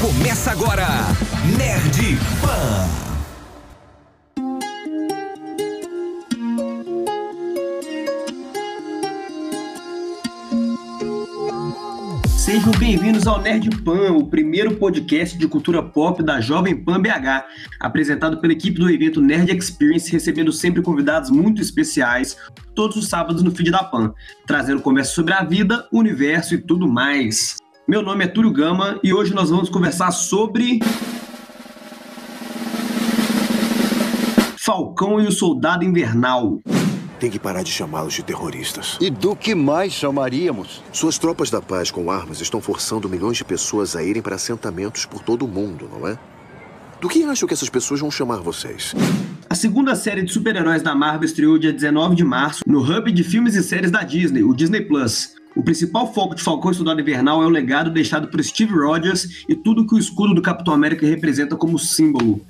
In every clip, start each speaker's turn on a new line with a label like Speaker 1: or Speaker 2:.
Speaker 1: Começa agora, Nerd Pan.
Speaker 2: Sejam bem-vindos ao Nerd Pan, o primeiro podcast de cultura pop da Jovem Pan BH, apresentado pela equipe do evento Nerd Experience, recebendo sempre convidados muito especiais, todos os sábados no feed da Pan, trazendo conversa sobre a vida, o universo e tudo mais. Meu nome é Túlio Gama e hoje nós vamos conversar sobre. Falcão e o Soldado Invernal.
Speaker 3: Tem que parar de chamá-los de terroristas.
Speaker 4: E do que mais chamaríamos?
Speaker 3: Suas tropas da paz com armas estão forçando milhões de pessoas a irem para assentamentos por todo o mundo, não é? Do que acham que essas pessoas vão chamar vocês?
Speaker 2: A segunda série de super-heróis da Marvel estreou dia 19 de março no hub de filmes e séries da Disney, o Disney Plus. O principal foco de Falcão e Soldado Invernal é o legado deixado por Steve Rogers e tudo que o escudo do Capitão América representa como símbolo.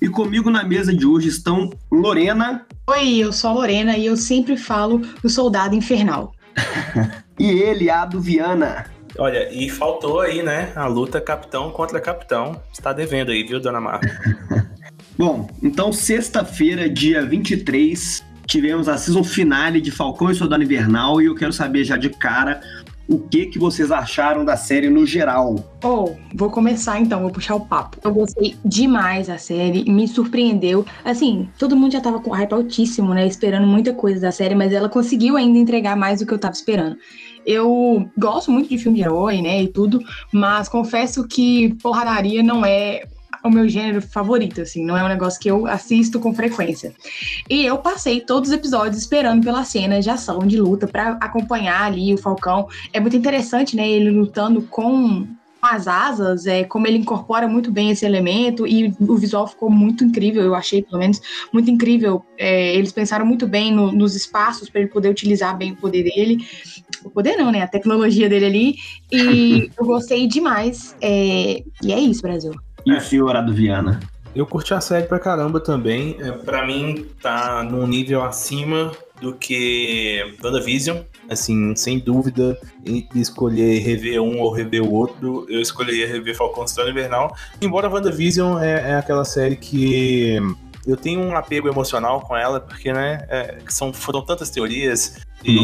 Speaker 2: E comigo na mesa de hoje estão Lorena.
Speaker 5: Oi, eu sou a Lorena e eu sempre falo do Soldado Infernal.
Speaker 2: e ele, Ado Viana.
Speaker 6: Olha, e faltou aí, né, a luta capitão contra capitão. Está devendo aí, viu, dona Marta?
Speaker 2: Bom, então sexta-feira, dia 23, tivemos a season finale de Falcão e Soldado Invernal e eu quero saber já de cara o que que vocês acharam da série no geral.
Speaker 5: Oh, vou começar então, vou puxar o papo. Eu gostei demais da série, me surpreendeu. Assim, todo mundo já tava com hype altíssimo, né, esperando muita coisa da série, mas ela conseguiu ainda entregar mais do que eu tava esperando. Eu gosto muito de filme de herói, né, e tudo, mas confesso que porradaria não é o meu gênero favorito, assim, não é um negócio que eu assisto com frequência. E eu passei todos os episódios esperando pela cena de ação, de luta, para acompanhar ali o Falcão. É muito interessante, né, ele lutando com as asas, é, como ele incorpora muito bem esse elemento e o visual ficou muito incrível, eu achei pelo menos muito incrível. É, eles pensaram muito bem no, nos espaços para ele poder utilizar bem o poder dele. O poder não, né? A tecnologia dele ali. E eu gostei demais. É, e é isso, Brasil.
Speaker 2: E o senhor Ado Viana?
Speaker 6: Eu curti a série pra caramba também. É, pra mim, tá num nível acima do que WandaVision. Assim, sem dúvida, entre escolher rever um ou rever o outro, eu escolheria rever Falcão Estrela Invernal. Embora WandaVision é, é aquela série que eu tenho um apego emocional com ela, porque, né, é, são, foram tantas teorias, e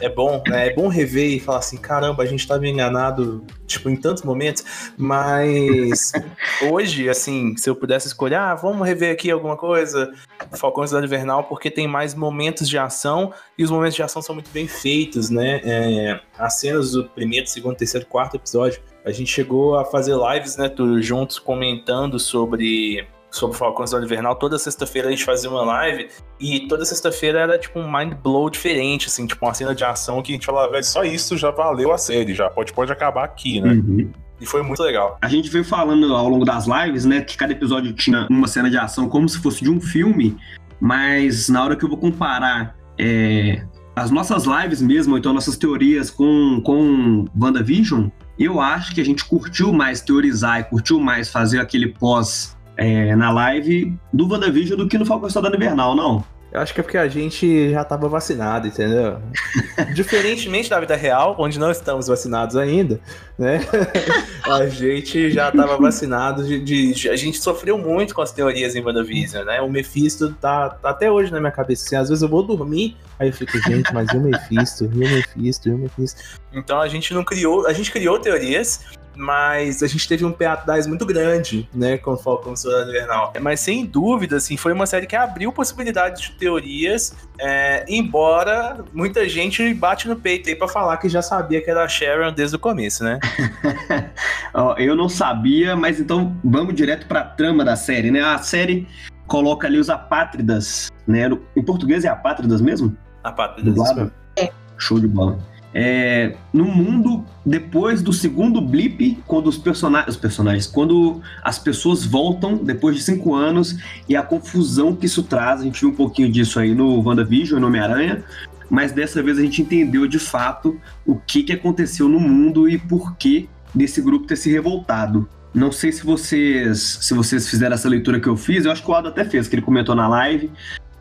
Speaker 6: é bom, né, é bom rever e falar assim, caramba, a gente estava enganado, tipo, em tantos momentos, mas hoje, assim, se eu pudesse escolher, ah, vamos rever aqui alguma coisa, Falcão Cidade Invernal, porque tem mais momentos de ação, e os momentos de ação são muito bem feitos, né, é, as cenas do primeiro, segundo, terceiro, quarto episódio, a gente chegou a fazer lives, né, juntos comentando sobre sobre Falcão Cidade Invernal. Toda sexta-feira a gente fazia uma live e toda sexta-feira era tipo um mind blow diferente, assim, tipo uma cena de ação que a gente falava, velho, só isso já valeu a série, já pode, pode acabar aqui, né? Uhum. E foi muito legal.
Speaker 2: A gente veio falando ao longo das lives, né, que cada episódio tinha uma cena de ação como se fosse de um filme, mas na hora que eu vou comparar é, as nossas lives mesmo, então nossas teorias com, com WandaVision, eu acho que a gente curtiu mais teorizar e curtiu mais fazer aquele pós é, na live do WandaVision do que no Falcão Soldado Invernal, não.
Speaker 6: Eu acho que é porque a gente já estava vacinado, entendeu? Diferentemente da vida real, onde não estamos vacinados ainda, né? a gente já estava vacinado de, de, de, A gente sofreu muito com as teorias em WandaVision, né? O Mephisto tá, tá até hoje na minha cabeça. Assim, às vezes eu vou dormir, aí eu fico, gente, mas e o Mephisto? E o Mephisto? E o Mephisto? Então a gente não criou. A gente criou teorias, mas a gente teve um pé atrás muito grande, né, com o Falcão Soldado Invernal. Mas sem dúvida, assim, foi uma série que abriu possibilidades de teorias, é, embora muita gente bate no peito aí pra falar que já sabia que era a Sharon desde o começo, né?
Speaker 2: Eu não sabia, mas então vamos direto pra trama da série, né? A série coloca ali os apátridas, né? Em português é apátridas mesmo?
Speaker 6: Apátridas.
Speaker 2: É. Show de bola. É, no mundo depois do segundo blip, quando os, persona os personagens, quando as pessoas voltam depois de cinco anos e a confusão que isso traz, a gente viu um pouquinho disso aí no WandaVision no Homem-Aranha, mas dessa vez a gente entendeu de fato o que, que aconteceu no mundo e por que desse grupo ter se revoltado. Não sei se vocês se vocês fizeram essa leitura que eu fiz, eu acho que o Ado até fez, que ele comentou na live,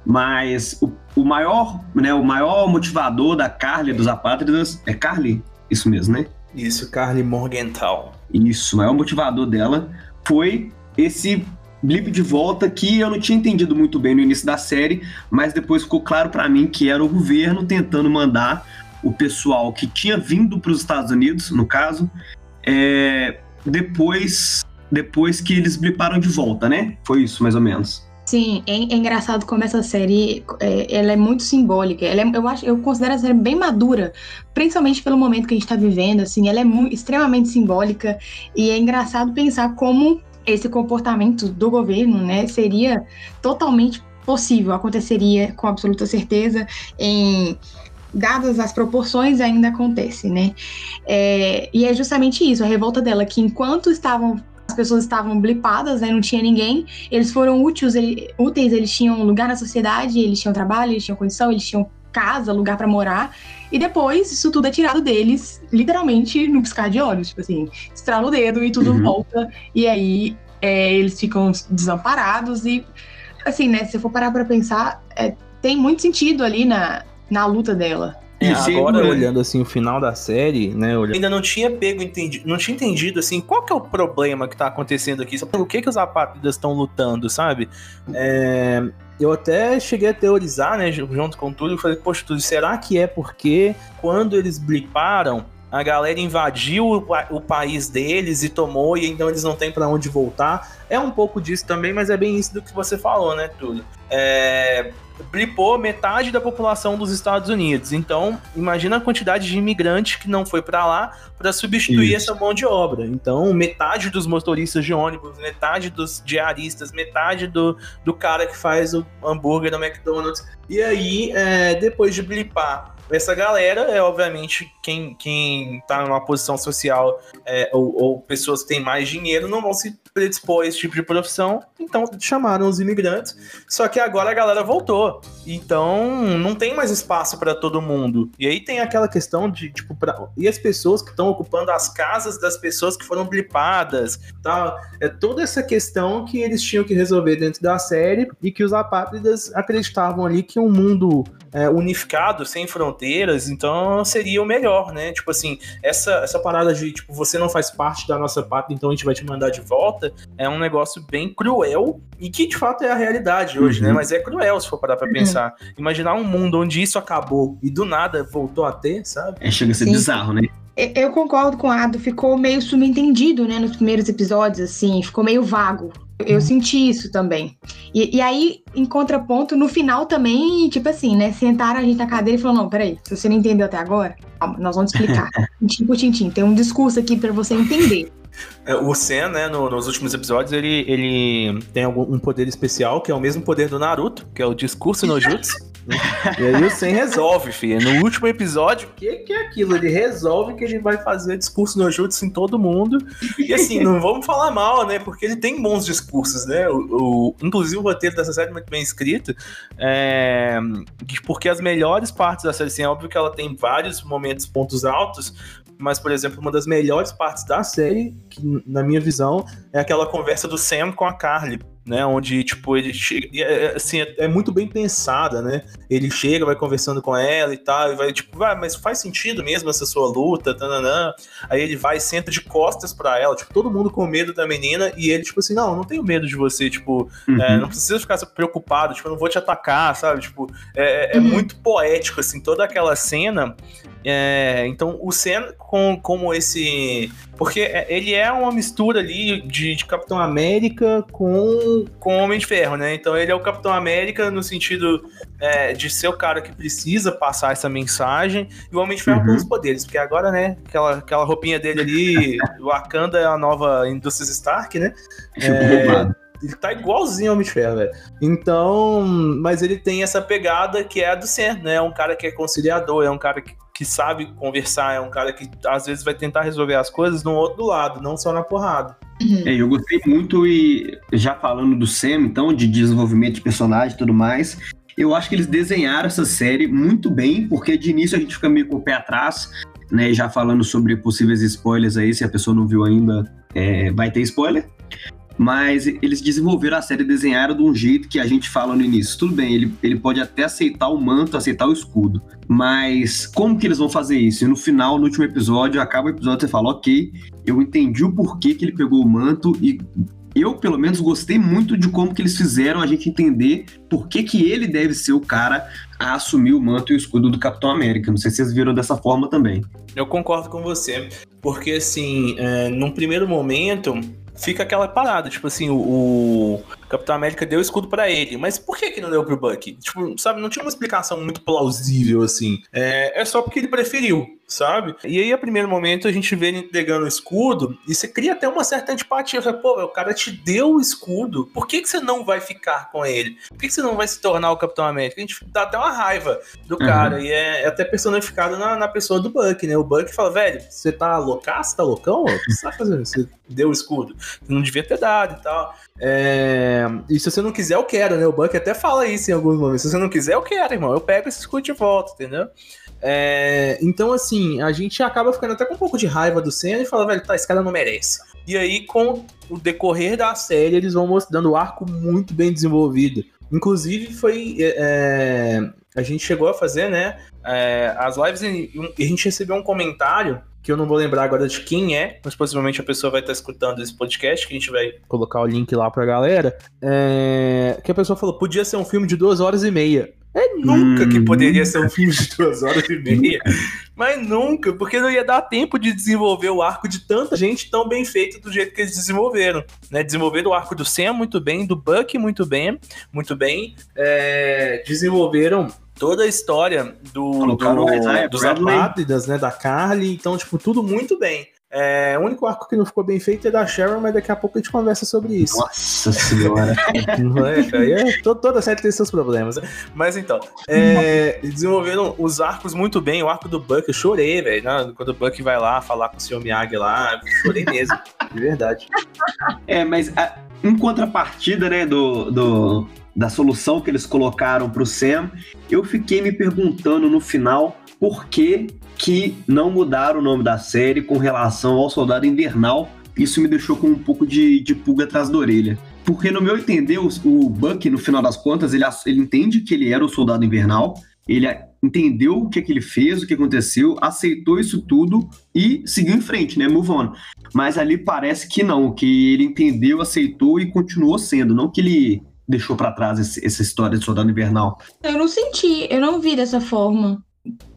Speaker 2: mas o, o maior, né, o maior motivador da Carly dos Apátridas é Carly, isso mesmo, né?
Speaker 6: Isso, Carly Morgenthau.
Speaker 2: Isso, o maior motivador dela foi esse blip de volta que eu não tinha entendido muito bem no início da série, mas depois ficou claro para mim que era o governo tentando mandar o pessoal que tinha vindo para os Estados Unidos, no caso, é, depois depois que eles bliparam de volta, né? Foi isso, mais ou menos.
Speaker 5: Sim, é, é engraçado como essa série é, ela é muito simbólica. Ela é, eu acho, eu considero a série bem madura, principalmente pelo momento que a gente está vivendo. Assim, ela é muito, extremamente simbólica e é engraçado pensar como esse comportamento do governo, né, seria totalmente possível, aconteceria com absoluta certeza em dadas as proporções ainda acontece, né? É, e é justamente isso, a revolta dela, que enquanto estavam as pessoas estavam blipadas, né, não tinha ninguém, eles foram úteis, ele, úteis, eles tinham lugar na sociedade, eles tinham trabalho, eles tinham condição, eles tinham casa, lugar para morar, e depois isso tudo é tirado deles, literalmente no piscar de olhos, tipo assim, estrala o dedo e tudo uhum. volta, e aí é, eles ficam desamparados e, assim, né, se eu for parar pra pensar, é, tem muito sentido ali na, na luta dela.
Speaker 6: É, agora, olhando assim o final da série, né? Olhando... Ainda não tinha pego entendido, não tinha entendido assim qual que é o problema que tá acontecendo aqui, por que, que os apátridas estão lutando, sabe? É, eu até cheguei a teorizar, né, junto com tudo, eu falei, poxa, tudo, será que é porque quando eles bliparam, a galera invadiu o, o, país deles e tomou, e então eles não têm para onde voltar. É um pouco disso também, mas é bem isso do que você falou, né, Túlio? É, blipou metade da população dos Estados Unidos. Então, imagina a quantidade de imigrantes que não foi para lá para substituir Isso. essa mão de obra. Então, metade dos motoristas de ônibus, metade dos diaristas, metade do, do cara que faz o hambúrguer no McDonald's. E aí, é, depois de blipar essa galera é, obviamente, quem, quem tá numa posição social é, ou, ou, pessoas que têm mais dinheiro não vão se predispor a esse tipo de profissão, então chamaram os imigrantes. Só que agora a galera voltou, então não tem mais espaço para todo mundo. E aí tem aquela questão de, tipo, pra... e as pessoas que estão ocupando as casas das pessoas que foram blipadas, tal. É toda essa questão que eles tinham que resolver dentro da série e que os apátridas acreditavam ali que um mundo é, unificado, sem fronteiras, então seria o melhor, né? Tipo assim, essa, essa parada de, tipo, você não faz parte da nossa pátria, então a gente vai te mandar de volta, é um negócio bem cruel e que de fato é a realidade hoje, né? uhum. né? Mas é cruel se for parar pra uhum. pensar. Imaginar um mundo onde isso acabou e do nada voltou a ter, sabe?
Speaker 2: É, chega a ser Sim. bizarro, né?
Speaker 5: Eu concordo com o Ado, ficou meio subentendido, né, nos primeiros episódios, assim, ficou meio vago. Eu senti isso também. E, e, aí, em contraponto, no final também, tipo assim, né? Sentaram a gente na cadeira e falaram: não, peraí, se você não entendeu até agora, calma, nós vamos explicar. tintim por tintim. Tem um discurso aqui para você entender.
Speaker 6: É, o Sen, né, no, nos últimos episódios, ele, ele tem algum, um poder especial, que é o mesmo poder do Naruto, que é o discurso no Jutsu. e aí o Sen resolve, filho. No último episódio, o que, que é aquilo? Ele resolve que ele vai fazer discurso no Jutsu em todo mundo. E assim, não vamos falar mal, né? Porque ele tem bons discursos, né? O, o inclusive o roteiro dessa série é muito bem escrito. É, porque as melhores partes da série, assim, é óbvio que ela tem vários momentos, pontos altos, mas, por exemplo, uma das melhores partes da série, que, na minha visão, é aquela conversa do Sam com a Carly né? Onde, tipo, ele chega. É, é, assim, é, é, muito bem pensada, né? Ele chega, vai conversando com ela e tal, e vai, tipo, vai, mas faz sentido mesmo essa sua luta, tananã. Aí ele vai e senta de costas pra ela, tipo, todo mundo com medo da menina, e ele, tipo assim, não, não tenho medo de você, tipo, é, uhum. é, não precisa ficar preocupado, tipo, eu não vou te atacar, sabe? Tipo, é, é uhum. muito poético, assim, toda aquela cena. Então, o Sen, com, como esse. Porque ele é uma mistura ali de, de Capitão América com com, Homem de Ferro, né? Então ele é o Capitão América no sentido é, de ser o cara que precisa passar essa mensagem e o Homem de Ferro uhum. com os poderes, porque agora, né, aquela, aquela roupinha dele ali, o Wakanda é a nova Indústrias Stark, né? É, ele tá igualzinho ao Homem de Ferro, velho. Então, mas ele tem essa pegada que é a do Sen, né? É um cara que é conciliador, é um cara que, que sabe conversar, é um cara que às vezes vai tentar resolver as coisas no outro lado, não só na porrada.
Speaker 2: Uhum. É, eu gostei muito e já falando do Sam, então, de desenvolvimento de personagem e tudo mais, eu acho que eles desenharam essa série muito bem, porque de início a gente fica meio com o pé atrás, né? Já falando sobre possíveis spoilers aí, se a pessoa não viu ainda, é, vai ter spoiler. Mas eles desenvolveram a série, desenharam de um jeito que a gente fala no início. Tudo bem, ele, ele pode até aceitar o manto, aceitar o escudo, mas como que eles vão fazer isso? E no final, no último episódio, acaba o episódio, você fala, ok, eu entendi o porquê que ele pegou o manto e eu, pelo menos, gostei muito de como que eles fizeram a gente entender por que, que ele deve ser o cara a assumir o manto e o escudo do Capitão América. Não sei se vocês viram dessa forma também.
Speaker 6: Eu concordo com você, porque assim, é, num primeiro momento, fica aquela parada, tipo assim, o, o Capitão América deu o escudo para ele, mas por que que não deu pro Bucky? Tipo, sabe, não tinha uma explicação muito plausível, assim. É, é só porque ele preferiu, sabe? E aí, a primeiro momento, a gente vê ele entregando o escudo e você cria até uma certa antipatia. Fala, Pô, o cara te deu o escudo, por que que você não vai ficar com ele? Por que que você não vai se tornar o Capitão América? A gente dá até uma raiva do uhum. cara, e é, é, até personificado na, na pessoa do Bucky, né? O Bucky fala, velho, você tá loucaço? Você tá loucão? O que você tá fazendo? Você deu o escudo. Você não devia ter dado e tal. É... E se você não quiser, eu quero, né? O Buck até fala isso em alguns momentos. Se você não quiser, eu quero, irmão. Eu pego esse escudo de volta, entendeu? É... Então, assim, a gente acaba ficando até com um pouco de raiva do Senna e fala, velho, tá, esse cara não merece. E aí, com o decorrer da série, eles vão mostrando o arco muito bem desenvolvido. Inclusive, foi. É... A gente chegou a fazer, né? É... As lives e a gente recebeu um comentário que eu não vou lembrar agora de quem é, mas possivelmente a pessoa vai estar escutando esse podcast, que a gente vai colocar o link lá pra galera. É... Que a pessoa falou: podia ser um filme de duas horas e meia. É nunca hum. que poderia ser um filme de duas horas e meia. Mas nunca, porque não ia dar tempo de desenvolver o arco de tanta gente tão bem feito do jeito que eles desenvolveram. Né? Desenvolveram o arco do Sam muito bem, do Buck muito bem, muito bem. É... Desenvolveram toda a história do, do dos Apátridas, né, da Carly, então, tipo, tudo muito bem. É, o único arco que não ficou bem feito é da Sharon, mas daqui a pouco a gente conversa sobre isso.
Speaker 2: Nossa senhora.
Speaker 6: é, é, toda série tem seus problemas. Né? Mas então, é, desenvolveram os arcos muito bem. O arco do Buck, eu chorei, velho. Né? Quando o Buck vai lá falar com o Sr. Miyagi lá, chorei mesmo. de verdade.
Speaker 2: É, mas a, em contrapartida, né, do, do, da solução que eles colocaram para o Sam, eu fiquei me perguntando no final por que, que não mudaram o nome da série com relação ao Soldado Invernal. Isso me deixou com um pouco de, de pulga atrás da orelha. Porque, no meu entender, o, o Buck, no final das contas, ele, ele entende que ele era o Soldado Invernal, ele entendeu o que, que ele fez, o que aconteceu, aceitou isso tudo e seguiu em frente, né? Move on. Mas ali parece que não, que ele entendeu, aceitou e continuou sendo, não que ele deixou para trás esse, essa história de Soldado Invernal.
Speaker 5: Eu não senti, eu não vi dessa forma.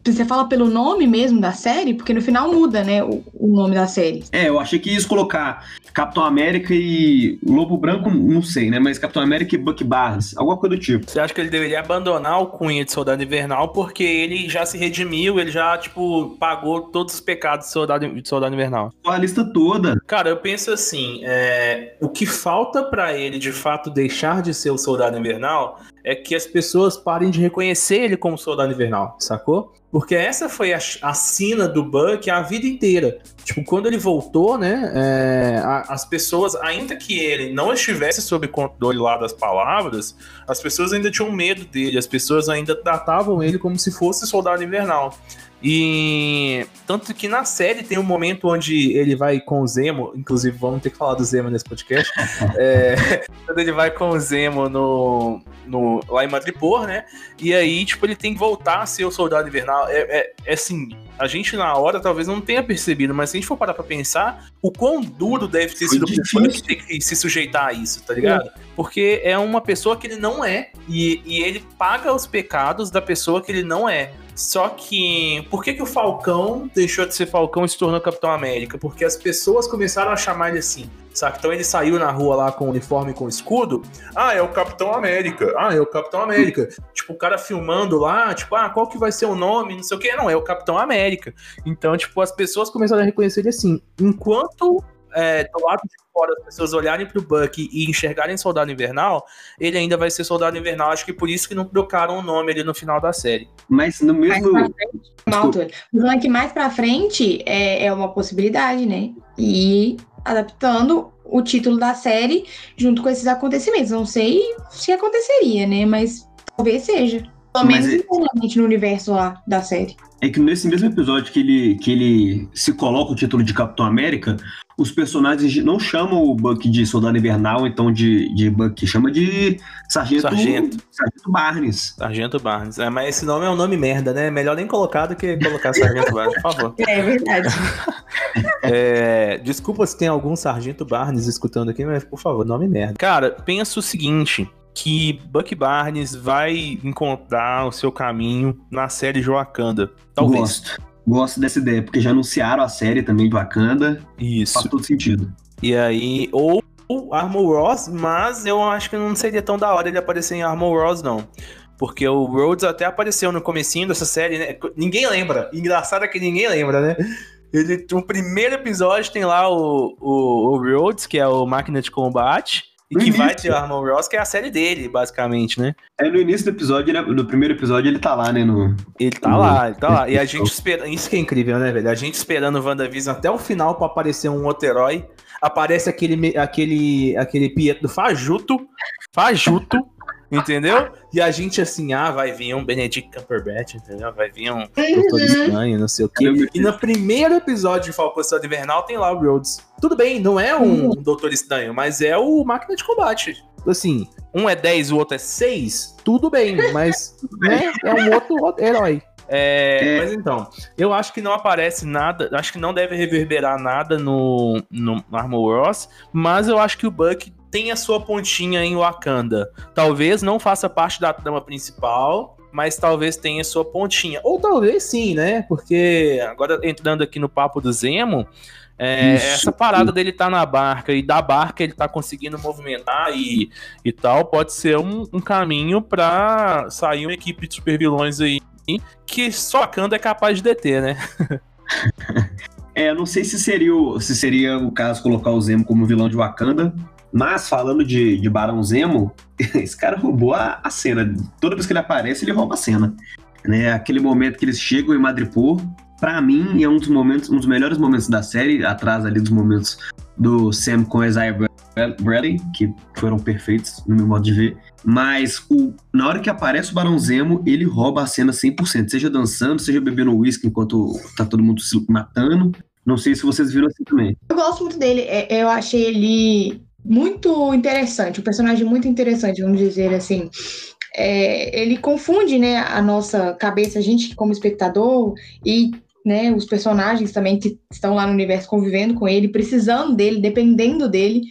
Speaker 5: Você fala pelo nome mesmo da série? Porque no final muda, né, o, o, nome da série.
Speaker 2: É, eu achei que ia colocar Capitão América e Lobo Branco, não sei, né? Mas Capitão América e Buck Barnes, alguma coisa do tipo.
Speaker 6: Você acha que ele deveria abandonar o cunha de Soldado Invernal porque ele já se redimiu, ele já, tipo, pagou todos os pecados de Soldado, de Soldado Invernal?
Speaker 2: A lista toda.
Speaker 6: Cara, eu penso assim, é, o que falta para ele, de fato, deixar de ser o Soldado Invernal é que as pessoas parem de reconhecer ele como Soldado Invernal, sacou? Porque essa foi a, a sina do Buck a vida inteira. Tipo, quando ele voltou, né? É, a, as pessoas, ainda que ele não estivesse sob controle lá das palavras, as pessoas ainda tinham medo dele, as pessoas ainda tratavam ele como se fosse soldado invernal. E tanto que na série tem um momento onde ele vai com o Zemo, inclusive vamos ter que falar do Zemo nesse podcast. é, quando ele vai com o Zemo no, no, lá em Madripoor, né? E aí, tipo, ele tem que voltar a ser o soldado invernal. É, é, é assim, a gente na hora talvez não tenha percebido, mas se a gente for parar pra pensar, o quão duro deve ter sido o Buck ter que se sujeitar a isso, tá ligado? Porque é uma pessoa que ele não é, e, e ele paga os pecados da pessoa que ele não é. Só que por que, que o Falcão deixou de ser Falcão e se tornou Capitão América? Porque as pessoas começaram a chamar ele assim. Sabe? Então ele saiu na rua lá com o uniforme e com o escudo. Ah, é o Capitão América. Ah, é o Capitão América. tipo, o cara filmando lá, tipo, ah, qual que vai ser o nome? Não sei o que. Não, é o Capitão América. Então, tipo, as pessoas começaram a reconhecer ele assim. Enquanto é, do lado de fora as pessoas olharem pro Buck e enxergarem Soldado Invernal, ele ainda vai ser Soldado Invernal. Acho que por isso que não trocaram o nome ali no final da série.
Speaker 2: Mas no mesmo. Mais
Speaker 5: Falando que mais pra frente é, é uma possibilidade, né? E adaptando o título da série junto com esses acontecimentos. Não sei se aconteceria, né? Mas talvez seja. Pelo menos é... no universo lá da série
Speaker 2: é que nesse mesmo episódio que ele, que ele se coloca o título de Capitão América, os personagens não chamam o Buck de soldado invernal, então de, de Buck, chama de Sargento,
Speaker 6: Sargento.
Speaker 2: Sargento Barnes.
Speaker 6: Sargento Barnes. É, mas esse nome é um nome merda, né? Melhor nem colocar do que colocar Sargento Barnes, por favor.
Speaker 5: É verdade.
Speaker 6: É, desculpa se tem algum Sargento Barnes escutando aqui, mas por favor, nome merda. Cara, pensa o seguinte. Que Buck Barnes vai encontrar o seu caminho na série Joakanda. Talvez.
Speaker 2: Gosto. Gosto dessa ideia, porque já anunciaram a série também de Wakanda.
Speaker 6: Isso.
Speaker 2: Faz todo sentido.
Speaker 6: E aí, ou o Armor Ross, mas eu acho que não seria tão da hora ele aparecer em Armor Ross, não. Porque o Rhodes até apareceu no comecinho dessa série, né? Ninguém lembra. Engraçado é que ninguém lembra, né? Ele, no primeiro episódio tem lá o, o, o Rhodes, que é o máquina de combate, e
Speaker 2: No
Speaker 6: que vai
Speaker 2: início.
Speaker 6: ter o Armor Ross, que é a série dele, basicamente, né?
Speaker 2: É no início do episódio, ele- no primeiro episódio, ele tá lá, né? No...
Speaker 6: Ele tá
Speaker 2: Uhum.
Speaker 6: lá, ele tá lá. E a gente espera. Isso que é incrível, né, velho? A gente esperando o WandaVision até o final pra aparecer um outro herói. Aparece aquele, aquele, aquele Pietro Fajuto. Fajuto. Entendeu? E a gente assim, ah, vai vir um Benedict Cumberbatch, entendeu? Vai vir um Doutor Estranho, não sei o quê. E no primeiro episódio de Falcão Soldado Invernal tem lá o Rhodes. Tudo bem, não é um Doutor Estranho, mas é o Máquina de Combate. Assim, um é 10, o outro é 6, tudo bem, mas né, é um outro herói. É,
Speaker 2: É.
Speaker 6: Mas então, eu acho que não aparece nada, acho que não deve reverberar nada no, no Armor Ross, mas eu acho que o Buck tem a sua pontinha em Wakanda. Talvez não faça parte da trama principal, mas talvez tenha sua pontinha. Ou talvez sim, né? Porque agora entrando aqui no papo do Zemo, é, essa parada dele tá na barca e da barca ele tá conseguindo movimentar e, e tal, pode ser um, um caminho pra sair uma equipe de super vilões aí que só Wakanda é capaz de deter, né?
Speaker 2: É, eu não sei se seria, o, se seria o caso colocar o Zemo como vilão de Wakanda, mas falando de, de Barão Zemo, esse cara roubou a, a cena. Toda vez que ele aparece, ele rouba a cena. Né? Aquele momento que eles chegam em Madripoor, pra mim é um dos momentos, um dos melhores momentos da série, atrás ali dos momentos do Sam com Isaiah Bra- Bradley, que foram perfeitos no meu modo de ver. Mas o, na hora que aparece o Barão Zemo, ele rouba a cena 100%, seja dançando, seja bebendo uísque enquanto tá todo mundo se matando. Não sei se vocês viram assim também.
Speaker 5: Eu gosto muito dele. é- Eu achei ele muito interessante, um personagem muito interessante, vamos dizer assim. É, ele confunde, né, a nossa cabeça, a gente como espectador e né, os personagens também que estão lá no universo convivendo com ele, precisando dele, dependendo dele.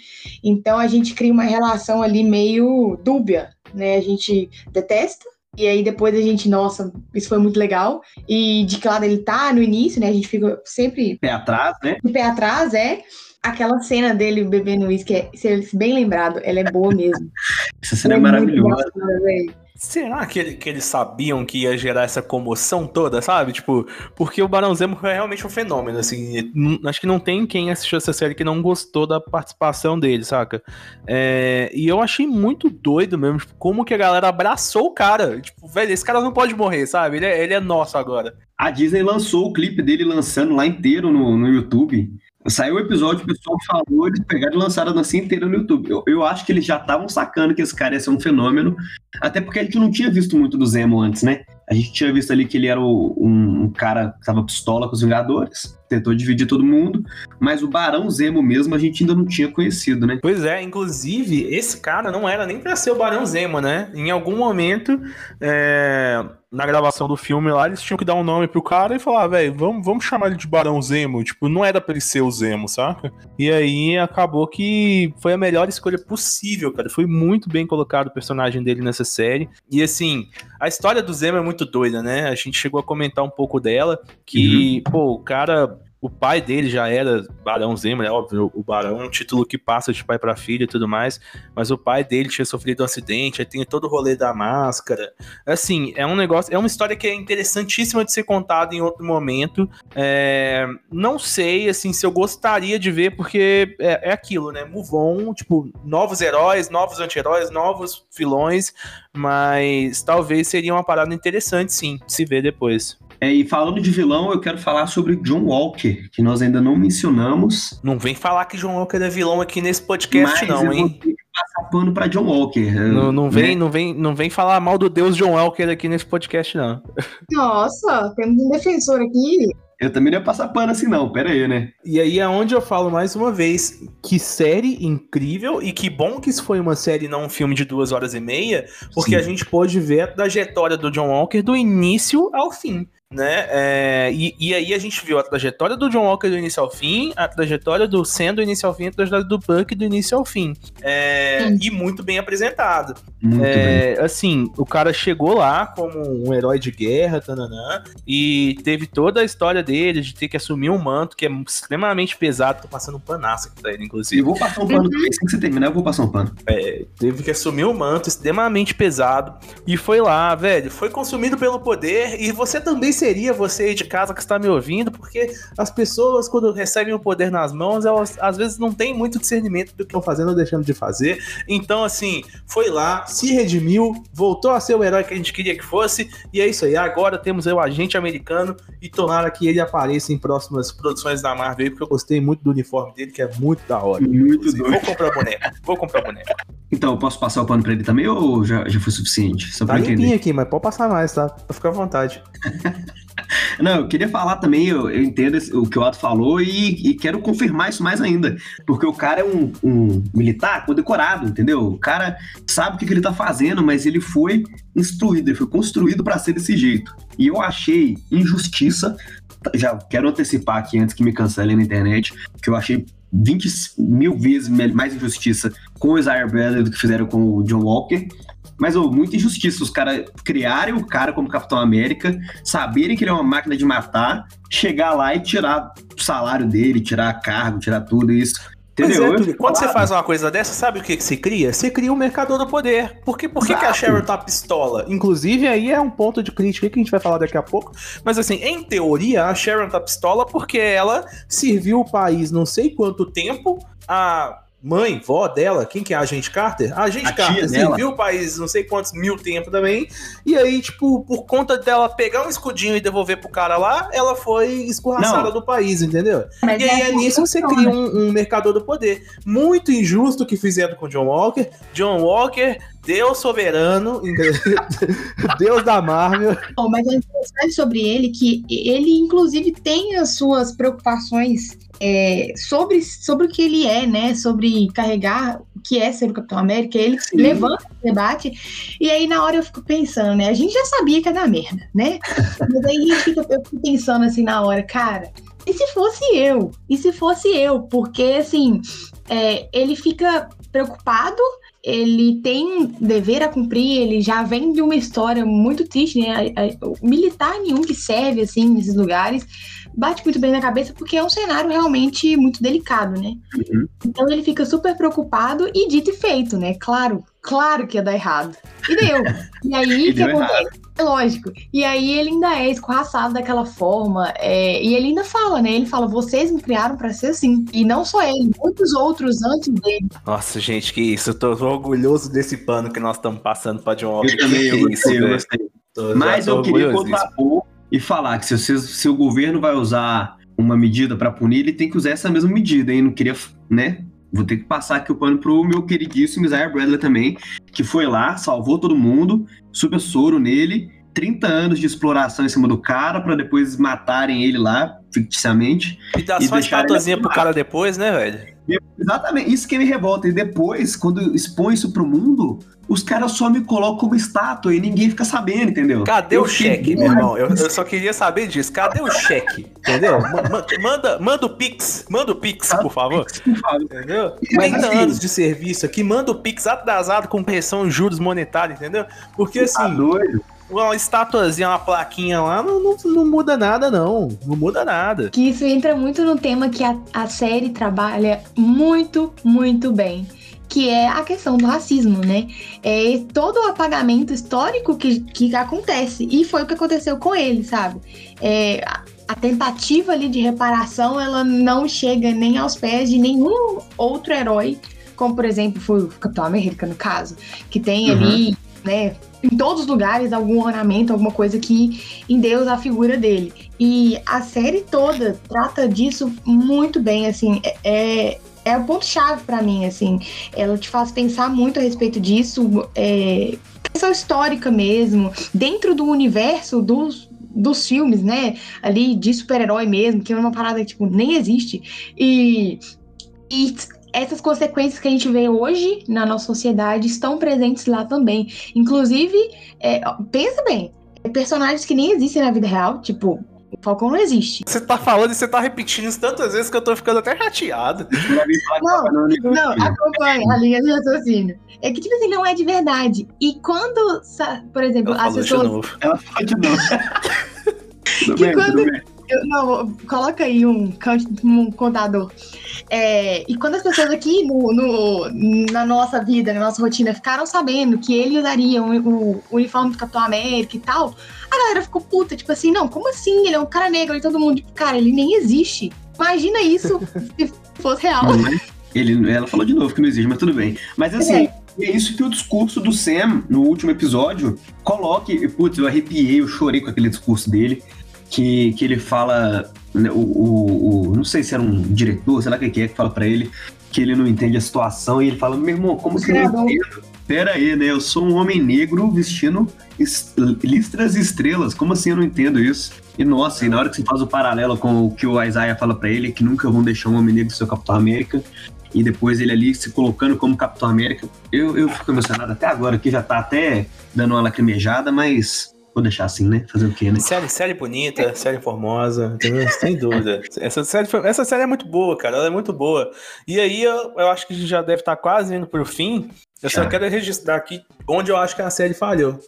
Speaker 5: Então a gente cria uma relação ali meio dúbia, né? A gente detesta e aí depois a gente, nossa, isso foi muito legal. E de que lado ele tá no início, né? A gente fica sempre
Speaker 2: Pé atrás, né?
Speaker 5: de pé atrás é aquela cena dele bebendo uísque, é, se bem lembrado, ela é boa mesmo.
Speaker 2: Essa cena é
Speaker 5: Ela
Speaker 2: maravilhosa.
Speaker 5: bacana.
Speaker 6: Será que, ele- que eles sabiam que ia gerar essa comoção toda, sabe? Tipo, porque o Barão Zemo é realmente um fenômeno, assim. Acho que não tem quem assistiu essa série que não gostou da participação dele, saca? É, e eu achei muito doido mesmo, tipo, como que a galera abraçou o cara. Tipo, velho, esse cara não pode morrer, sabe? Ele é, ele é nosso agora.
Speaker 2: A Disney lançou o clipe dele lançando lá inteiro no, no YouTube. Saiu o episódio, o pessoal falou, eles pegaram e lançaram a dancinha inteira no YouTube. Eu, eu acho que eles já estavam sacando que esse cara ia ser um fenômeno, até porque a gente não tinha visto muito do Zemo antes, né? A gente tinha visto ali que ele era o- um, um cara que tava pistola com os Vingadores, tentou dividir todo mundo, mas o Barão Zemo mesmo a gente ainda não tinha conhecido, né?
Speaker 6: Pois é, inclusive, esse cara não era nem pra ser o Barão Zemo, né? Em algum momento, é, na gravação do filme lá, eles tinham que dar um nome pro cara e falar, velho, vamos, vamos chamar ele de Barão Zemo. Tipo, não era pra ele ser o Zemo, saca? E aí acabou que foi a melhor escolha possível, cara. Foi muito bem colocado o personagem dele nessa série. E assim, a história do Zemo é muito doida, né? A gente chegou a comentar um pouco dela, que, pô, o cara o pai dele já era Barão Zemo, é óbvio, o Barão é um título que passa de pai para filho e tudo mais, mas o pai dele tinha sofrido um acidente, aí tem todo o rolê da máscara. Assim, é um negócio, é uma história que é interessantíssima de ser contada em outro momento. É, não sei, assim, se eu gostaria de ver, porque é, é aquilo, né? Move on, tipo, novos heróis, novos anti-heróis, novos vilões, mas talvez seria uma parada interessante, sim, se ver depois.
Speaker 2: É, e falando de vilão, eu quero falar sobre John Walker, que nós ainda não mencionamos.
Speaker 6: Não vem falar que João Walker é vilão aqui nesse podcast,
Speaker 2: mas
Speaker 6: não, hein?
Speaker 2: passar pano pra John Walker.
Speaker 6: Não, não,
Speaker 2: né?
Speaker 6: vem, não, vem, não vem falar mal do Deus John Walker aqui nesse podcast, não.
Speaker 5: Nossa, temos um defensor aqui.
Speaker 2: Eu também não ia passar pano assim, não. Pera aí, né?
Speaker 6: E aí é onde eu falo mais uma vez que série incrível e que bom que isso foi uma série, não um filme de duas horas e meia, porque
Speaker 2: Sim.
Speaker 6: a gente pôde ver a trajetória do John Walker do início ao fim. Né? É, e, e aí a gente viu a trajetória do John Walker do início ao fim, a trajetória do Sam do início ao fim, a trajetória do Buck do início ao fim. É, e muito bem apresentado.
Speaker 2: Muito bem.
Speaker 6: É, assim, o cara chegou lá como um herói de guerra, tananã, e teve toda a história dele de ter que assumir um manto que é extremamente pesado. Tô passando um panaço aqui pra ele,
Speaker 2: Eu
Speaker 6: inclusive.
Speaker 2: vou passar um pano também, assim que você terminar, eu vou passar um pano.
Speaker 6: Teve que assumir um manto extremamente pesado e foi lá, velho. Foi consumido pelo poder e você também seria, você aí de casa que está me ouvindo, porque as pessoas, quando recebem o poder nas mãos, elas às vezes não têm muito discernimento do que estão fazendo ou deixando de fazer. Então, assim, foi lá, se redimiu, voltou a ser o herói que a gente queria que fosse, e é isso aí. Agora temos aí o agente americano e tomara que ele apareça em próximas produções da Marvel aí, porque eu gostei muito do uniforme dele, que é muito da hora.
Speaker 2: Muito
Speaker 6: Inclusive,
Speaker 2: doido.
Speaker 6: Vou comprar boneco, vou comprar boneco.
Speaker 2: Então, eu posso passar o pano pra ele também ou já, já foi suficiente? Só
Speaker 6: Tá
Speaker 2: pra entender.
Speaker 6: aqui, mas pode passar mais, tá? Pra ficar à vontade.
Speaker 2: Não, eu queria falar também, eu, eu entendo o que o Otto falou e, e quero confirmar isso mais ainda. Porque o cara é um, um militar condecorado, entendeu? O cara sabe o que, que ele tá fazendo, mas ele foi instruído, ele foi construído para ser desse jeito. E eu achei injustiça, já quero antecipar aqui antes que me cancelem na internet, que eu achei 20 mil vezes mais injustiça com o Isaiah Bradley do que fizeram com o John Walker. Mas ô, muita injustiça os caras criarem o cara como Capitão América, saberem que ele é uma máquina de matar, chegar lá e tirar o salário dele, tirar cargo, tirar tudo isso. Entendeu?
Speaker 6: É,
Speaker 2: Eu
Speaker 6: Túlio,
Speaker 2: fico
Speaker 6: quando você faz uma coisa dessa, sabe o que, que você cria? Você cria um mercador do poder. Por que, por que, que a. Sharon tá pistola? Inclusive, aí é um ponto de crítica que a gente vai falar daqui a pouco. Mas assim, em teoria, a Sharon tá pistola porque ela serviu o país não sei quanto tempo. A mãe, vó dela, quem que é a agente Carter? A agente
Speaker 2: A
Speaker 6: Carter serviu o país não sei quantos mil tempo também. E aí, tipo, por conta dela pegar um escudinho e devolver pro cara lá, ela foi escorraçada
Speaker 2: Não.
Speaker 6: do país, entendeu?
Speaker 5: Mas
Speaker 6: E aí é
Speaker 5: assim
Speaker 6: nisso que você
Speaker 5: funciona.
Speaker 6: cria um, um mercador do poder. Muito injusto o que fizeram com John Walker. John Walker, Deus soberano, Deus da Marvel.
Speaker 5: Bom, mas é interessante sobre ele que ele, inclusive, tem as suas preocupações é, sobre, sobre o que ele é, né? Sobre carregar o que é ser o Capitão América. Ele
Speaker 2: Sim.
Speaker 5: levanta o debate. E aí, na hora, eu fico pensando, né? A gente já sabia que ia dar merda, né? Mas aí eu fico, eu fico pensando assim na hora, cara. E se fosse eu? E se fosse eu? Porque, assim, é, ele fica preocupado ele tem dever a cumprir, ele já vem de uma história muito triste, né? Militar nenhum que serve, assim, nesses lugares, bate muito bem na cabeça, porque é um cenário realmente muito delicado, né?
Speaker 2: Uhum.
Speaker 5: Então ele fica super preocupado e dito e feito, né? Claro, claro que ia dar errado. E deu. E aí,
Speaker 2: E
Speaker 5: o que
Speaker 2: deu
Speaker 5: acontece? É lógico. E aí ele ainda é escorraçado daquela forma. é, e ele ainda fala, né? Ele fala, vocês me criaram pra ser assim. E não só ele, muitos outros antes dele.
Speaker 6: Nossa, gente, que isso. Eu tô orgulhoso desse pano que nós estamos passando pra John Walker.
Speaker 2: Eu também, eu
Speaker 6: Que
Speaker 2: gostei, eu Mas eu queria contrapor e falar que se, o governo vai usar uma medida para punir, ele tem que usar essa mesma medida, hein? Não queria, né? Vou ter que passar aqui o pano pro meu queridíssimo Isaiah Bradley também, que foi lá, salvou todo mundo, super soro nele, 30 anos de exploração em cima do cara para depois matarem ele lá, ficticiamente.
Speaker 6: E dá só uma estatuazinha pro cara depois, né, velho?
Speaker 2: Exatamente, isso que me revolta. E depois, quando expõe isso pro mundo, os caras só me colocam como estátua e ninguém fica sabendo, entendeu?
Speaker 6: Cadê
Speaker 2: Eu
Speaker 6: o cheque, meu irmão? Eu, eu só queria saber disso. Cadê o cheque? Entendeu? Ma- ma- manda, manda o Pix. Manda o Pix, por favor.
Speaker 2: Por favor.
Speaker 6: Entendeu?
Speaker 2: Mas
Speaker 6: 30
Speaker 2: assim-
Speaker 6: anos de serviço aqui, manda o Pix atrasado com pressão em juros monetários, entendeu? Porque
Speaker 2: Tá
Speaker 6: assim,
Speaker 2: doido?
Speaker 6: Uma estatuazinha, uma plaquinha lá, não, não, não muda nada, não. Não muda nada.
Speaker 5: Que isso entra muito no tema que a, a série trabalha muito, muito bem. Que é a questão do racismo, né? É todo o apagamento histórico que, que acontece. E foi o que aconteceu com ele, sabe? É, a, a tentativa ali de reparação, ela não chega nem aos pés de nenhum outro herói. Como, por exemplo, foi o Capitão América, no caso. Que tem
Speaker 2: Uhum.
Speaker 5: ali, né? Em todos os lugares, algum ornamento, alguma coisa que endeusa a figura dele. E a série toda trata disso muito bem, assim, é, é, é o ponto-chave pra mim, assim. Ela te faz pensar muito a respeito disso, é, questão histórica mesmo, dentro do universo dos, dos filmes, né? Ali de super-herói mesmo, que é uma parada que, tipo, nem existe. E, e essas consequências que a gente vê hoje na nossa sociedade estão presentes lá também. Inclusive, é, pensa bem, personagens que nem existem na vida real, tipo, o Falcão não existe.
Speaker 6: Você tá falando e você tá repetindo isso tantas vezes que eu tô ficando até chateado.
Speaker 5: Não, não, acompanha a linha de raciocínio. É que, tipo assim, não é de verdade. E quando, por exemplo,
Speaker 6: Ela
Speaker 5: as pessoas.
Speaker 6: novo.
Speaker 2: Ela fala de novo.
Speaker 5: Que
Speaker 2: bem,
Speaker 5: quando-. Eu- não, coloca aí um, um contador. É, e quando as pessoas aqui no, no- na nossa vida, na nossa rotina, ficaram sabendo que ele usaria o, o uniforme do Capitão América e tal, a galera ficou puta, tipo assim, não, como assim? Ele é um cara negro e todo mundo, tipo, cara, ele nem existe. Imagina isso se fosse real.
Speaker 2: Ele, ela falou de novo que não existe, mas tudo bem. Mas assim, é isso que o discurso do Sam, no último episódio, coloque. Putz, eu arrepiei, eu chorei com aquele discurso dele. Que, que ele fala. né, O, o, o- não sei se era um diretor, sei lá o que que é, que fala pra ele que ele não entende a situação. E ele fala: Meu irmão, como que eu não entendo? Pera aí, né? Eu sou um homem negro vestindo es- listras e estrelas. Como assim eu não entendo isso? E nossa, e na hora que você faz o paralelo com o que o Isaiah fala pra ele, que nunca vão deixar um homem negro ser o Capitão América, e depois ele ali se colocando como Capitão América, eu, eu fico emocionado até agora, que já tá até dando uma lacrimejada, mas vou deixar assim, né? Fazer o quê, né?
Speaker 6: Série, série bonita, série formosa, entendeu? sem dúvida. Essa série, foi- essa série é muito boa, cara, ela é muito boa. E aí eu, eu acho que a gente já deve estar quase indo pro fim. Eu só quero registrar aqui onde eu acho que a série falhou.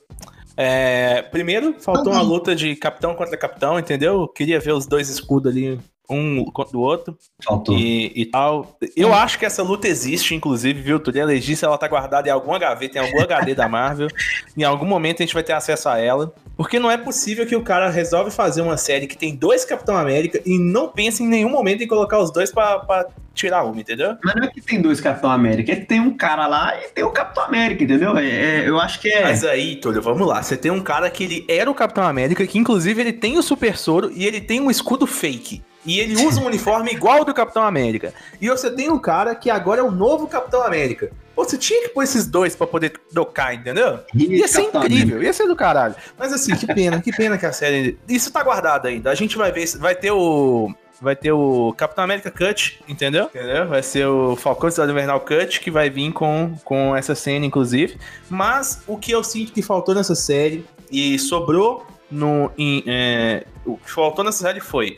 Speaker 6: É, primeiro, faltou uma
Speaker 5: Uhum.
Speaker 6: luta de capitão contra capitão, entendeu? Eu queria ver os dois escudos ali, um contra o outro.
Speaker 2: Faltou.
Speaker 6: E, e tal. Eu acho que essa luta existe, inclusive, viu? Turia Legícia, ela tá guardada em alguma gaveta, em algum HD da Marvel. Em algum momento a gente vai ter acesso a ela. Porque não é possível que o cara resolve fazer uma série que tem dois Capitão América e não pensa em nenhum momento em colocar os dois pra, pra tirar uma, entendeu?
Speaker 2: Mas não é que tem dois Capitão América, é que tem um cara lá e tem o Capitão América, entendeu? É, é- eu acho que é.
Speaker 6: Mas aí, Túlio, vamos lá. Você tem um cara que ele era o Capitão América, que inclusive ele tem o super soro e ele tem um escudo fake. E ele usa um uniforme igual ao do Capitão América. E você tem um cara que agora é o novo Capitão América. Você tinha que pôr esses dois pra poder trocar, entendeu?
Speaker 2: Rinha
Speaker 6: Ia ser
Speaker 2: Capitão
Speaker 6: incrível, ia ser do caralho. Mas assim, que pena, que pena que a série. Isso tá guardado ainda. A gente vai ver. se- Vai ter o. Vai ter o Capitão América Cut, entendeu? Entendeu? Vai ser o Falcão Cidade Invernal Cut, que vai vir com, com essa cena, inclusive. Mas o que eu sinto que faltou nessa série e sobrou no. Em, é, o que faltou nessa série foi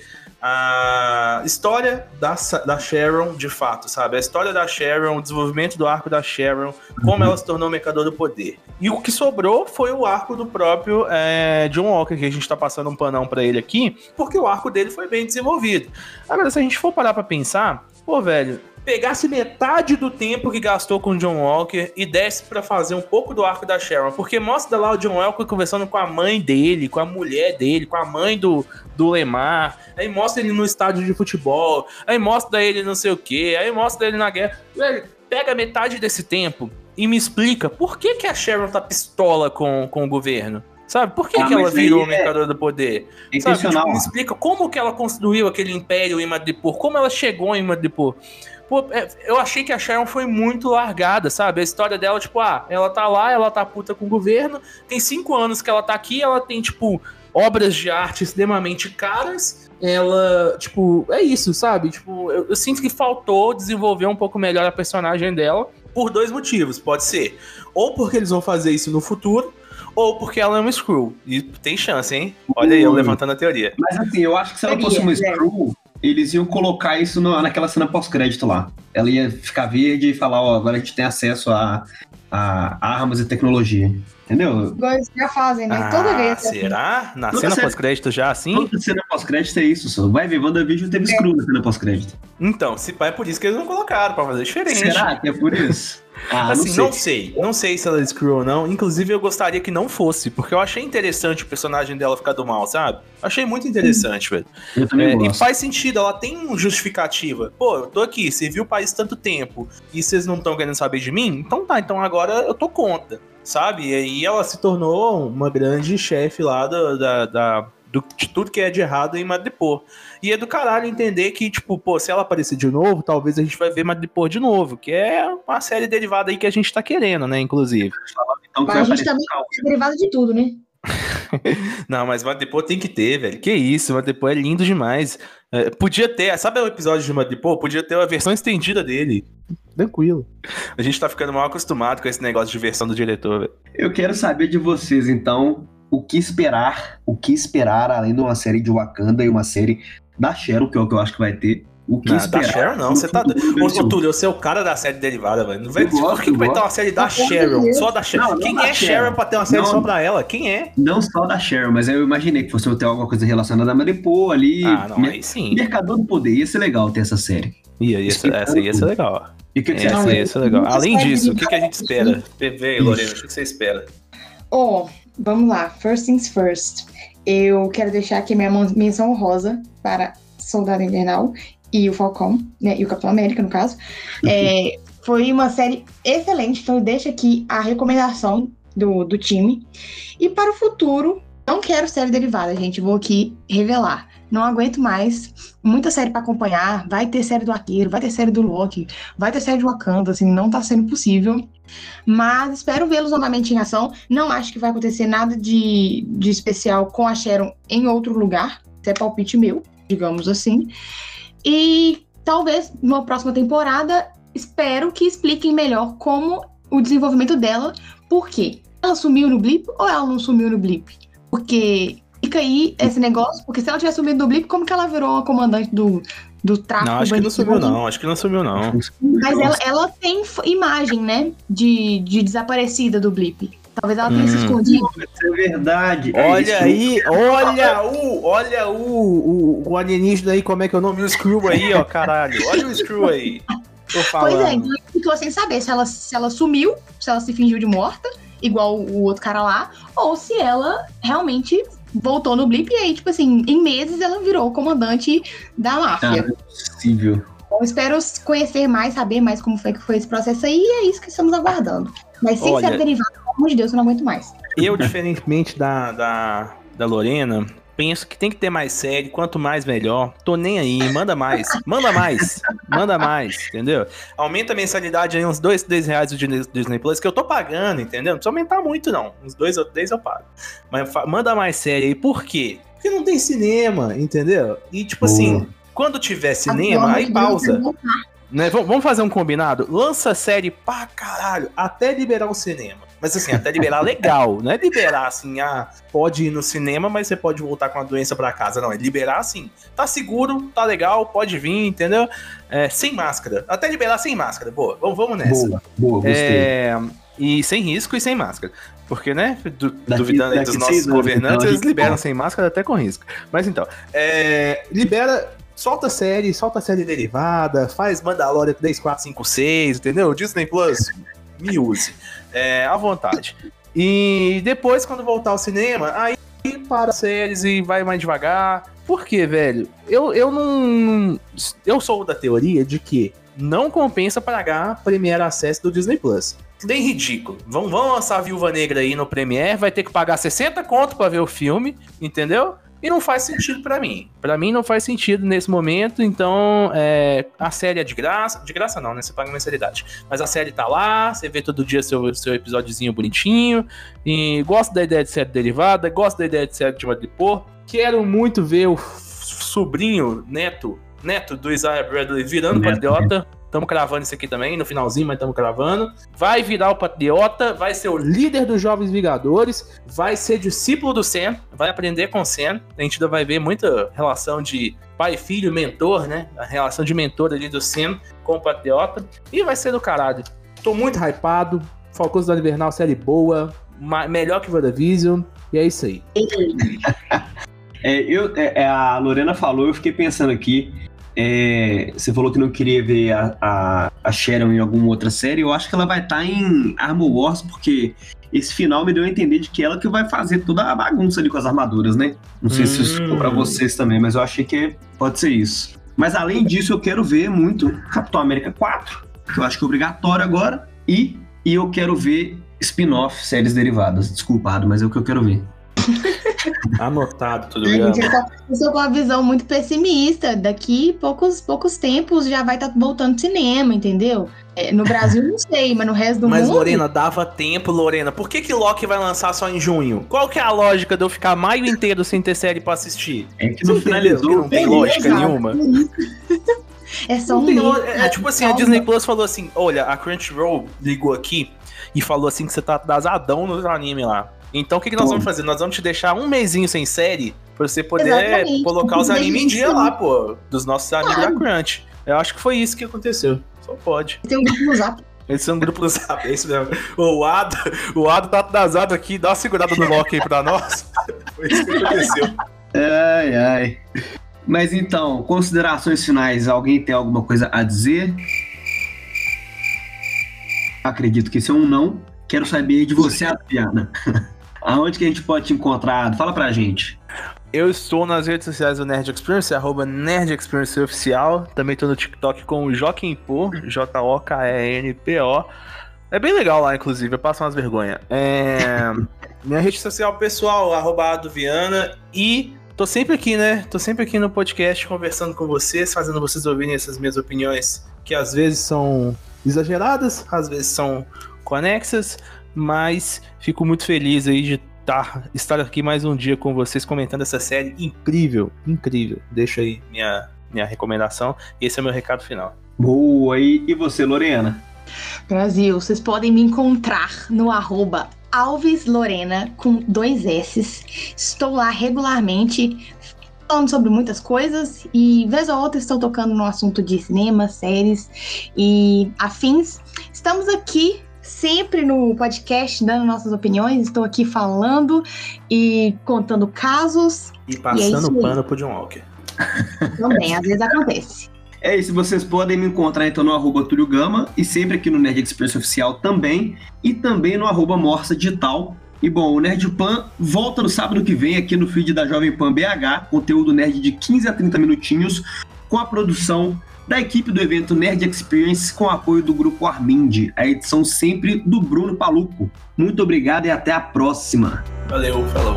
Speaker 6: a história da, da Sharon, de fato, sabe? A história da Sharon, o desenvolvimento do arco da Sharon, como ela se tornou mercador do poder. E o que sobrou foi o arco do próprio é, John Walker, que a gente tá passando um panão pra ele aqui, porque o arco dele foi bem desenvolvido. Agora, se a gente for parar pra pensar, pô, velho, pegasse metade do tempo que gastou com o John Walker e desse pra fazer um pouco do arco da Sharon, porque mostra lá o John Walker conversando com a mãe dele, com a mulher dele, com a mãe do, do Lemar, aí mostra ele no estádio de futebol, aí mostra ele não sei o que, aí mostra ele na guerra. Velho, pega metade desse tempo e me explica por que, que a Sharon tá pistola com, com o governo. Sabe? Por que,
Speaker 2: Ah,
Speaker 6: que ela virou
Speaker 2: é-
Speaker 6: mercador do poder?
Speaker 2: É
Speaker 6: Sabe, tipo, me explica como que ela construiu aquele império em Madripoor, como ela chegou em Madripoor. Pô, é, eu achei que a Sharon foi muito largada, sabe? A história dela, tipo, ah, ela tá lá, ela tá puta com o governo, tem cinco anos que ela tá aqui, ela tem, tipo, obras de arte extremamente caras, ela, tipo, é isso, sabe? Tipo, eu, eu sinto que faltou desenvolver um pouco melhor a personagem dela, por dois motivos, pode ser. Ou porque eles vão fazer isso no futuro, ou porque ela é uma Screw. E tem chance, hein? Olha aí, eu levantando a teoria.
Speaker 2: Mas assim, eu acho que se ela fosse uma
Speaker 5: é.
Speaker 2: Screw, eles iam colocar isso no- naquela cena pós-crédito lá. Ela ia ficar verde e falar, ó, agora a gente tem acesso a, a armas e tecnologia. Entendeu?
Speaker 5: Igual eles já fazem, né? Toda
Speaker 6: Ah,
Speaker 5: vez. assim.
Speaker 6: será? Na
Speaker 2: Toda
Speaker 6: cena pós-crédito já assim?
Speaker 2: Toda cena pós-crédito é isso, só. Vai ver, WandaVision teve Screw na cena pós-crédito.
Speaker 6: Então, se pá, é por isso que eles não colocaram, pra fazer diferente.
Speaker 2: Será que é por isso? Ah,
Speaker 6: assim,
Speaker 2: não
Speaker 6: não
Speaker 2: sei.
Speaker 6: sei. não sei. se ela é Screw ou não. Inclusive, eu gostaria que não fosse, porque eu achei interessante o personagem dela ficar do mal, sabe? Achei muito interessante, velho.
Speaker 2: Eu também
Speaker 6: É, e faz sentido, ela tem uma justificativa. Pô, eu tô aqui, servi o país tanto tempo e vocês não estão querendo saber de mim? Então tá, então agora eu tô contra, sabe? E aí ela se tornou uma grande chefe lá do- da, da- do- de tudo que é de errado em Madripoor. E é do caralho entender que, tipo, pô, se ela aparecer de novo, talvez a gente vai ver Madripoor de novo, que é uma série derivada aí que a gente tá querendo, né, inclusive.
Speaker 2: Então, que
Speaker 5: Mas a gente também é derivado de tudo, né?
Speaker 6: Não, mas Madripoor tem que ter, velho. Que isso, Madripoor é lindo demais. É, podia ter, sabe o episódio de Madripoor? Podia ter a versão estendida dele. Tranquilo. A gente tá ficando mal acostumado com esse negócio de versão do diretor, velho.
Speaker 2: Eu quero saber de vocês, então, o que esperar, o que esperar além de uma série de Wakanda e uma série da Sharon, que é o que eu acho que vai ter. O que
Speaker 6: Não,
Speaker 2: esperar?
Speaker 6: da Sharon não, você tá. Ô, Túlio, você é o cara da série derivada, velho. Não vai Por que, vai ter uma série da Sharon?
Speaker 5: Deus.
Speaker 6: Só da Sharon.
Speaker 2: Não, não
Speaker 6: Quem
Speaker 2: da
Speaker 6: é
Speaker 2: Sharon.
Speaker 6: Sharon pra ter uma série
Speaker 2: Não.
Speaker 6: só pra ela? Quem é?
Speaker 2: Não só da Sharon, mas eu imaginei que fosse ter alguma coisa relacionada a Mariposa ali.
Speaker 6: Ah, não,
Speaker 2: Mer-
Speaker 6: aí sim.
Speaker 2: Mercador do Poder, ia ser legal ter essa série.
Speaker 6: Ia, ia ser- essa ia ser legal.
Speaker 2: E o que, que você
Speaker 6: Essa aí ia ser legal. Além disso, o que, que a gente espera? Aí, Lorena, o que que você espera?
Speaker 5: Ó, vamos lá. First things first. Eu quero deixar aqui minha menção honrosa para Soldado Invernal e o Falcão, né? E o Capitão América, no caso. É, foi uma série excelente, então eu deixo aqui a recomendação do, do time. E para o futuro, não quero série derivada, gente. Vou aqui revelar. Não aguento mais. Muita série para acompanhar. Vai ter série do Arqueiro, vai ter série do Loki, vai ter série de Wakanda, assim, não tá sendo possível. Mas espero vê-los novamente em ação. Não acho que vai acontecer nada de, de especial com a Sharon em outro lugar. Isso é palpite meu, digamos assim. E talvez numa próxima temporada, espero que expliquem melhor como o desenvolvimento dela. Por quê? Ela sumiu no blip ou ela não sumiu no blip? Porque fica aí esse negócio, porque se ela tivesse sumido no blip, como que ela virou a comandante do, do tráfico?
Speaker 6: Não, acho que não sumiu, não. Acho que não sumiu, não.
Speaker 5: Mas ela, ela tem imagem, né? De, de desaparecida do blip. Talvez ela tenha se
Speaker 6: Hum.
Speaker 5: escondido.
Speaker 2: Isso é verdade. É
Speaker 6: Olha
Speaker 2: isso.
Speaker 6: aí, olha o, olha o, o, o alienígena aí, como é que é o nome? O Screw aí, ó, caralho. Olha o Screw aí. Tô falando.
Speaker 5: Pois é, então ele ficou sem saber se ela, se ela sumiu, se ela se fingiu de morta, igual o outro cara lá, ou se ela realmente voltou no blip e aí, tipo assim, em meses ela virou comandante da
Speaker 2: Ah,
Speaker 5: máfia.
Speaker 2: não é possível.
Speaker 5: Então, espero conhecer mais, saber mais como foi que foi esse processo aí, e é isso que estamos aguardando. Mas sem
Speaker 6: Olha-
Speaker 5: ser derivado, pelo amor de Deus, eu não aguento mais.
Speaker 6: Eu, diferentemente da, da, da Lorena, penso que tem que ter mais série, quanto mais melhor. Tô nem aí, manda mais, manda mais, manda mais, entendeu? Aumenta a mensalidade aí, uns 2, 3 reais do Disney- Plus, que eu tô pagando, entendeu? Não precisa aumentar muito, não. Uns 2 ou 3 eu pago. Mas manda mais série aí, por quê? Porque não tem cinema, entendeu? E tipo assim, quando tiver cinema, aí pausa. Né? Vamos vamos fazer um combinado? Lança série pra caralho, até liberar o cinema. Mas assim, até liberar legal. Não é liberar assim, ah, pode ir no cinema, mas você pode voltar com a doença pra casa. Não, é liberar assim. Tá seguro, tá legal, pode vir, entendeu? É, sem máscara. Até liberar sem máscara. Boa, vamos, nessa.
Speaker 2: Boa, boa, gostei.
Speaker 6: É, e sem risco e sem máscara. Porque, né, du-
Speaker 2: Daqui-
Speaker 6: duvidando aí
Speaker 2: daqui
Speaker 6: dos nossos governantes,
Speaker 2: então, a
Speaker 6: eles liberam
Speaker 2: volta.
Speaker 6: sem máscara até com risco. Mas então, é, libera, solta série, solta série derivada, faz Mandalorian 3, 4, 5, 6, entendeu? Disney Plus, me use. É, à vontade. E depois, quando voltar ao cinema, aí para séries e vai mais devagar. Por quê, velho? Eu, eu não. Eu sou da teoria de que não compensa pagar Premiere Access do Disney Plus. Bem ridículo. Vão, vão lançar a Viúva Negra aí no Premiere, vai ter que pagar 60 conto pra ver o filme, entendeu? E não faz sentido pra mim. Pra mim não faz sentido nesse momento, então é, a série é de graça. De graça não, né? Você paga mensalidade. Mas a série tá lá, você vê todo dia seu, seu episódiozinho bonitinho. E gosto da ideia de série derivada, gosto da ideia de série de Madripoor. Quero muito ver o sobrinho, neto, neto do Isaiah Bradley virando
Speaker 2: Neto,
Speaker 6: patriota. Estamos cravando isso aqui também, no finalzinho, mas estamos cravando. Vai virar o patriota, vai ser o líder dos Jovens Vingadores, vai ser discípulo do Sam, vai aprender com o Sam. A gente ainda vai ver muita relação de pai, filho, mentor, né? A relação de mentor ali do Sam com o patriota. E vai ser do caralho. Tô muito hypado. Falcão do Invernal, série boa, melhor que WandaVision. E é isso aí.
Speaker 2: É, eu, é, é, a Lorena falou, eu fiquei pensando aqui. É, você falou que não queria ver a, a, a Sharon em alguma outra série. Eu acho que ela vai estar em Armor Wars, porque esse final me deu a entender de que ela que vai fazer toda a bagunça ali com as armaduras, né? Não sei se isso ficou pra
Speaker 6: Hum.
Speaker 2: vocês também, mas eu achei que pode ser isso. Mas além disso, eu quero ver muito Capitão América 4, que eu acho que é obrigatório agora. E, e eu quero ver spin-off, séries derivadas. Desculpado, mas é o que eu quero ver.
Speaker 6: Anotado, tudo bem?
Speaker 5: tô com uma visão muito pessimista. Daqui poucos, poucos tempos já vai estar voltando cinema, entendeu? É, no Brasil não sei, mas no resto do
Speaker 6: Mas,
Speaker 5: mundo.
Speaker 6: Lorena, dava tempo, Lorena. Por que que Loki vai lançar só em junho? Qual que é a lógica de eu ficar maio inteiro sem ter série pra assistir?
Speaker 2: É que não finalizou.
Speaker 6: Que não tem lógica
Speaker 5: Exato.
Speaker 6: nenhuma.
Speaker 5: É só um
Speaker 6: lo- é,
Speaker 5: cara.
Speaker 6: tipo assim, a. Disney Plus falou assim: olha, a Crunchyroll ligou aqui e falou assim que você tá atrasadão nos anime lá. Então o que, que nós
Speaker 2: Pô.
Speaker 6: vamos fazer? Nós vamos te deixar um mêsinho sem série pra você poder
Speaker 5: Exatamente.
Speaker 6: colocar os animes em dia lá, pô. Dos nossos amigos
Speaker 5: Claro.
Speaker 6: da Crunch. Eu acho que foi isso que aconteceu. Só pode.
Speaker 5: Tem um grupo no Zap.
Speaker 6: Esse é um grupo do Zap, é isso mesmo. O Ado, o Ado tá atrasado aqui, dá uma segurada no Loki aí pra nós. Foi isso que aconteceu.
Speaker 2: Ai, ai. Mas então, considerações finais. Alguém tem alguma coisa a dizer? Acredito que isso é um não. Quero saber de você, Adriana. Aonde que a gente pode te encontrar? Fala pra gente.
Speaker 6: Eu estou nas redes sociais do Nerd Experience, arroba Nerd Experience Oficial. Também tô no TikTok com o Joaquim J-O-K-E-N-P-O. É bem legal lá, inclusive, eu passo umas vergonhas. É... Minha rede social pessoal, arroba Adoviana. E tô sempre aqui, né? Tô sempre aqui no podcast conversando com vocês, fazendo vocês ouvirem essas minhas opiniões, que às vezes são exageradas, às vezes são conexas, mas fico muito feliz aí de tá, estar aqui mais um dia com vocês comentando essa série incrível, incrível. Deixa aí minha, minha recomendação. Esse é o meu recado final.
Speaker 2: Boa. E, e você, Lorena?
Speaker 5: Brasil, vocês podem me encontrar no arroba Alves Lorena com dois S. Estou lá regularmente falando sobre muitas coisas e vez ou outra estou tocando no assunto de cinema, séries e afins. Estamos aqui sempre no podcast dando nossas opiniões, estou aqui falando e contando casos
Speaker 6: E
Speaker 5: E é
Speaker 6: passando
Speaker 5: isso aí.
Speaker 6: pano pro John Walker.
Speaker 5: também, às vezes acontece.
Speaker 2: É isso, vocês podem me encontrar então no arroba Túlio Gama e sempre aqui no Nerd Express Oficial também, e também no arroba Morsa Digital. E bom, o Nerd Pan volta no sábado que vem aqui no feed da Jovem Pan BH, conteúdo nerd de 15 a 30 minutinhos, com a produção da equipe do evento Nerd Experience, com apoio do grupo Armind, a edição sempre do Bruno Paluco. Muito obrigado e até a próxima!
Speaker 6: Valeu, falou.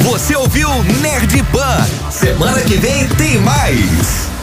Speaker 1: Você ouviu Nerd Pan. Semana que vem tem mais.